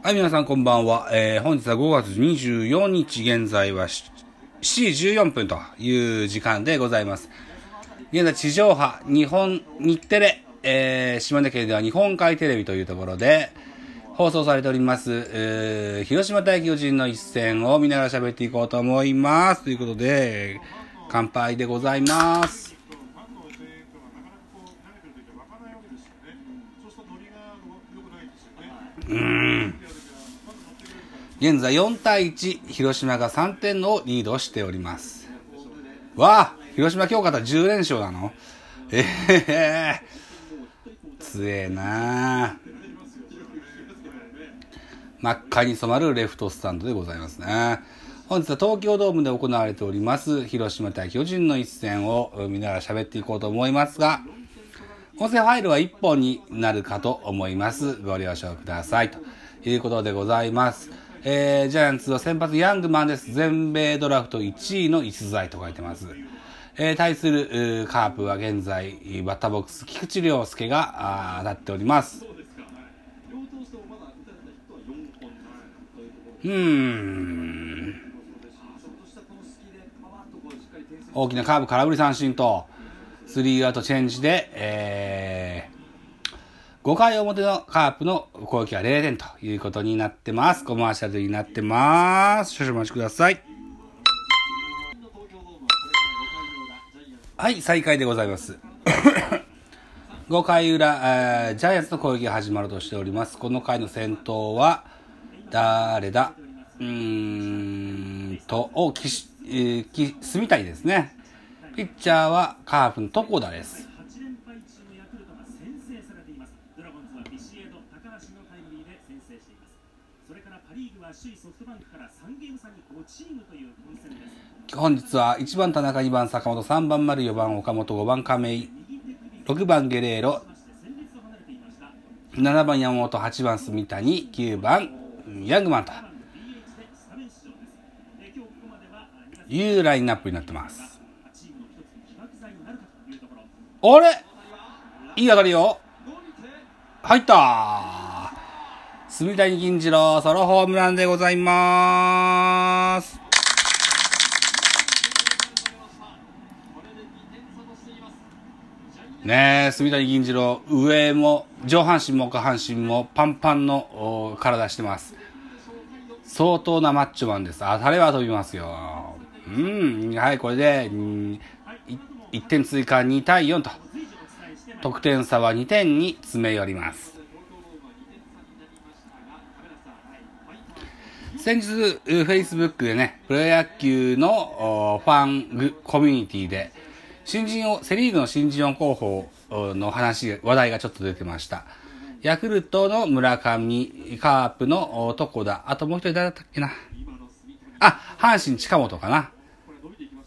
はい、皆さんこんばんは。えー、本日は5月24日、現在は7時14分という時間でございます。現在地上波、日本、日テレ、えー、島根県では日本海テレビというところで、放送されております、えー、広島対巨人の一戦を見ながら喋っていこうと思います。ということで、乾杯でございます。うん。現在4対1、広島が3点をリードしております。わあ広島今日勝った10連勝なの？ええー、強えな真っ赤に染まるレフトスタンドでございますね。本日は東京ドームで行われております、広島対巨人の一戦を見ながら喋っていこうと思いますが、音声ファイルは1本になるかと思います。ご了承ください。ということでございます。えー、ジャイアンツは先発ヤングマンです。全米ドラフト1位の逸材と書いてます。えー、対するカープは現在、バッターボックス、菊池涼介が当たっております。うん。大きなカーブ空振り三振と、スリーアウトチェンジで、えー、5回表のカープの攻撃は0点ということになってます。コマーシャルになってます。少々お待ちください。はい、再開でございます。5回裏、えー、ジャイアンツの攻撃が始まるとしております。この回の先頭は、誰だ？うーんと、お、きし、えー、き、住谷ですね。ピッチャーはカープの床田です。本日は1番田中、2番坂本、3番丸、4番岡本、5番亀井、6番ゲレーロ、7番山本、8番住谷、9番ヤングマンというラインナップになってます。あれ？いい当たりよ。入った住谷銀次郎ソロホームランでございます。ねえ、住谷銀次郎、上も、上半身も下半身もパンパンの体してます。相当なマッチョマンです。当たれば飛びますよ。うん、はい、これで、1点追加2対4と、得点差は2点に詰め寄ります。先日、フェイスブックでね、プロ野球のファンコミュニティで、新人を、セリーグの新人王候補の話、話題がちょっと出てました。ヤクルトの村上、カープの床田、あともう一人誰だったっけな？あ、阪神近本か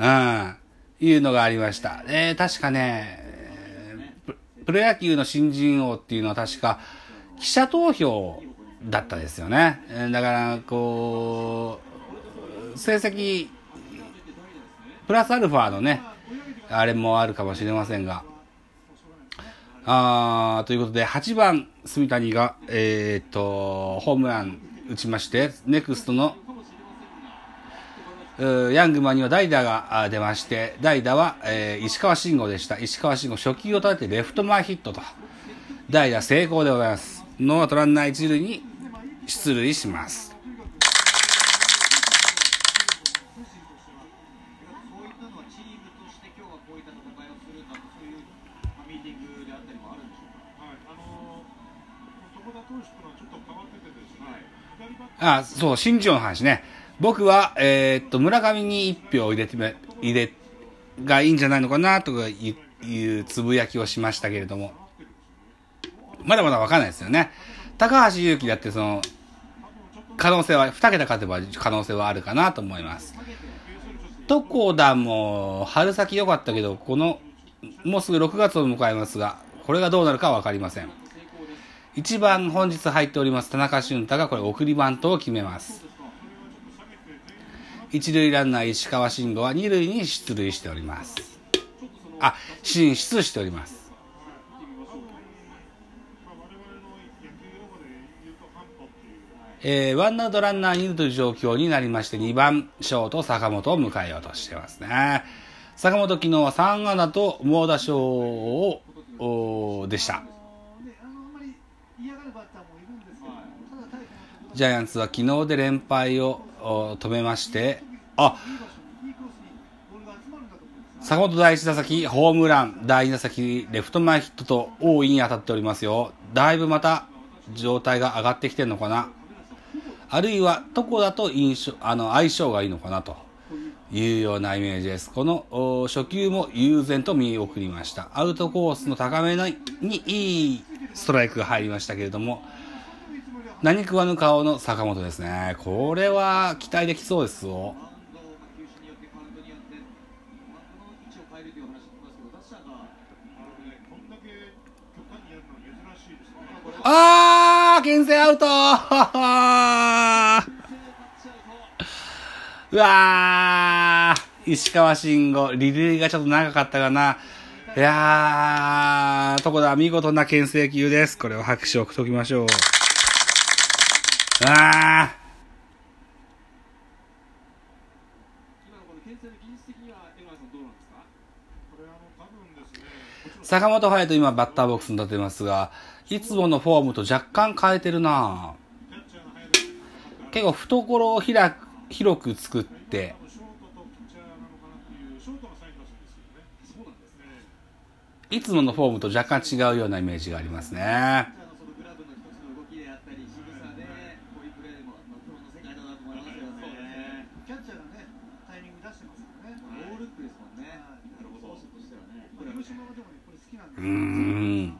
な。うん。いうのがありました。えー、確かね、プロ野球の新人王っていうのは確か、記者投票だったですよね。だから、こう、成績、プラスアルファのね、あれもあるかもしれませんが。あということで、8番、住谷が、えー、っと、ホームラン打ちまして、ネクストのヤングマンには代打が出まして、代打は、えー、石川慎吾でした。石川慎吾、初球を立ててレフト前ヒットと。代打成功でございます。ノートランナー一塁に出塁します。あ、そう、新庄の話ね。僕は、えー、っと、村上に一票入れて、入れ、がいいんじゃないのかな、とかいう、いうつぶやきをしましたけれども、まだまだわかんないですよね。高橋祐希だってその、可能性は、二桁勝てば可能性はあるかなと思います。床田も、春先良かったけど、この、もうすぐ6月を迎えますが、これがどうなるかわかりません。一番本日入っております田中俊太がこれ送りバントを決めます。一塁ランナー石川慎吾は二塁に出塁しております。あ、進出しております。えー、ワンアウトランナー2塁という状況になりまして、2番、ショート、坂本を迎えようとしてますね。坂本昨日は3安打と猛打賞を、でした。ジャイアンツは昨日で連敗を止めまして、あ坂本第1打席、ホームラン、第2打席、レフト前ヒットと大いに当たっておりますよ。だいぶまた状態が上がってきてるのかな。あるいは、どこだと印象、あの、相性がいいのかなというようなイメージです。この初球も悠然と見送りました。アウトコースの高めにいいストライクが入りましたけれども、何食わぬ顔の坂本ですね。これは期待できそうですよ。ああ牽制アウト うわー石川慎吾、リレーがちょっと長かったかな。いやー、とこだ、見事な牽制球です。これを拍手を送っときましょう。ああ坂本勇人今バッターボックスに立てますが、いつものフォームと若干変えてるな結構懐を開く広く作って、いつものフォームと若干違うようなイメージがありますね。うん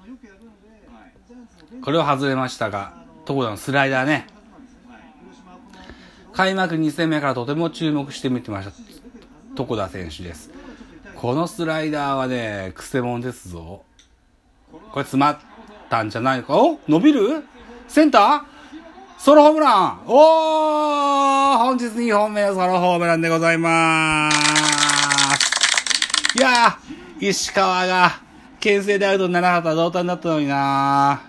これを外れましたが、ところのスライダーね。開幕2戦目からとても注目して見てました。床田選手です。このスライダーはね、くせ者ですぞ。これ詰まったんじゃないか？お伸びる？センター？ソロホームランおー本日2本目のソロホームランでございます。いやー、石川が牽制でアウトにならなかった同点だったのにな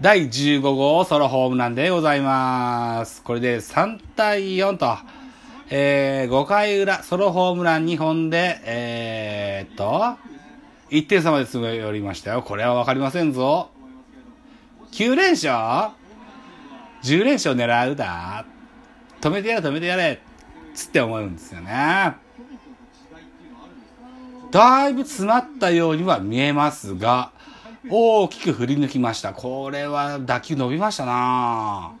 第15号ソロホームランでございます。これで3対4と、えー、5回裏、ソロホームラン2本で、えー、っと、1点差まで詰め寄りましたよ。これはわかりませんぞ。9連勝 ?10 連勝狙うだ。止めてやれ止めてやれ。つって思うんですよね。だいぶ詰まったようには見えますが、大きく振り抜きました。これは打球伸びましたな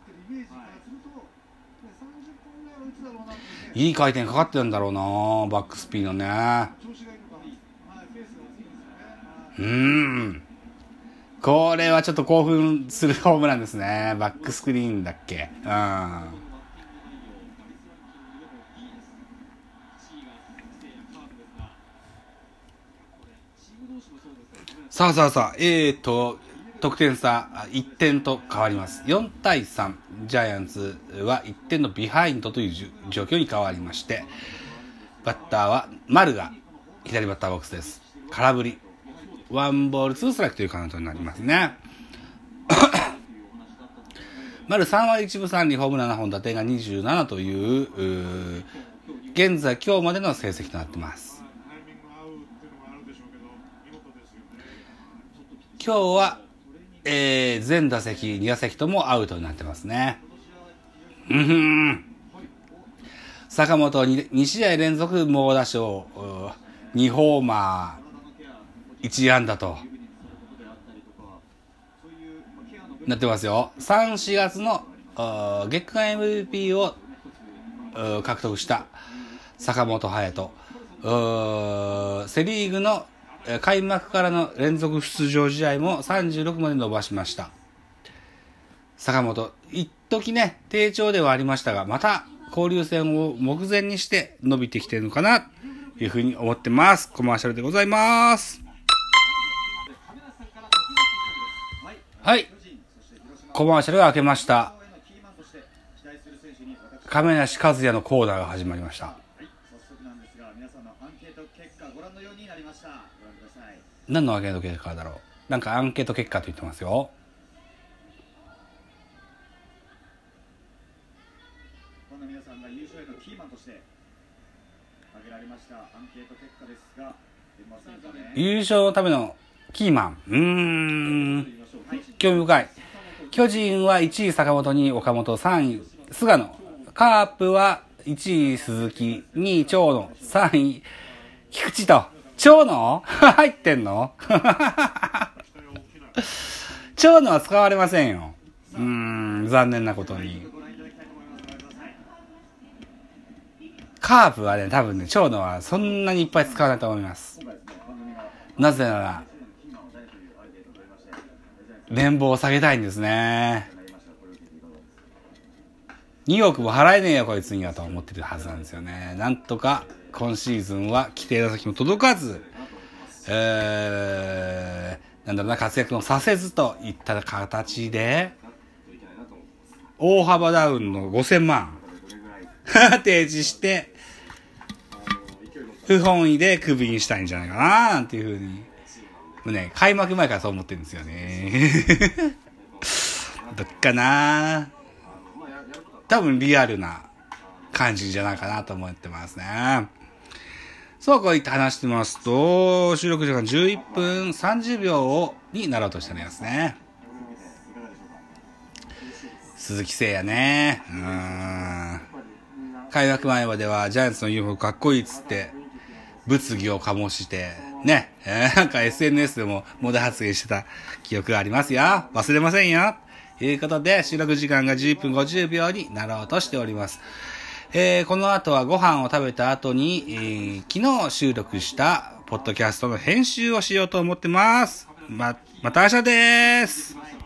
いい回転かかってるんだろうなバックスピンのね。うん。これはちょっと興奮するホームランですね。バックスクリーンだっけうん。さあさあさあ、えーと、得点差1点と変わります。4対3、ジャイアンツは1点のビハインドという状況に変わりまして、バッターは丸が左バッターボックスです。空振り。ワンボールツーストライクというカウントになりますね。丸3割1分3厘、ホームラン7本、打点が27という、う現在今日までの成績となっています。今日は、えー、全打席、2打席ともアウトになってますね。うん。坂本 2, 2試合連続猛打賞、2ホーマー、1安打と、なってますよ。3、4月の月間 MVP を獲得した坂本勇人。セリーグの開幕からの連続出場試合も36まで伸ばしました。坂本、一時ね、低調ではありましたが、また交流戦を目前にして伸びてきてるのかな、というふうに思ってます。コマーシャルでございます。はい。コマーシャルが開けました。亀梨和也のコーナーが始まりました。何のアンケート結果だろう？なんかアンケート結果と言ってますよ。皆さんが優勝へのキーマンとして挙げられましたアンケート結果ですが、ね、優勝のためのキーマン。うーん。興味深い。巨人は1位坂本、2位岡本、3位菅野。カープは1位鈴木、2位長野、3位菊池と。長野 入ってんの？長野は使われませんよ。うん、残念なことに。カープはね、多分ね、長野はそんなにいっぱい使わないと思います。なぜなら、年俸を下げたいんですね。2億も払えねえよ、こいつにはと思ってるはずなんですよね。なんとか、今シーズンは規定の先も届かず、えー、なんだろうな、活躍もさせずといった形で、大幅ダウンの5000万 提示して、不本意でクビにしたいんじゃないかななんていうふうに。もうね、開幕前からそう思ってるんですよね。どっかな多分リアルな感じじゃないかなと思ってますね。そうこう言って話してますと、収録時間11分30秒になろうとしておりますね。鈴木誠也ね。うん。開幕前まではジャイアンツのユニフォームかっこいいっつって、物議を醸して、ね、なんか SNS でもモダ発言してた記憶がありますよ。忘れませんよ。ということで、収録時間が11分50秒になろうとしております。えーこの後はご飯を食べた後に、えー昨日収録したポッドキャストの編集をしようと思ってます。ま、また明日です。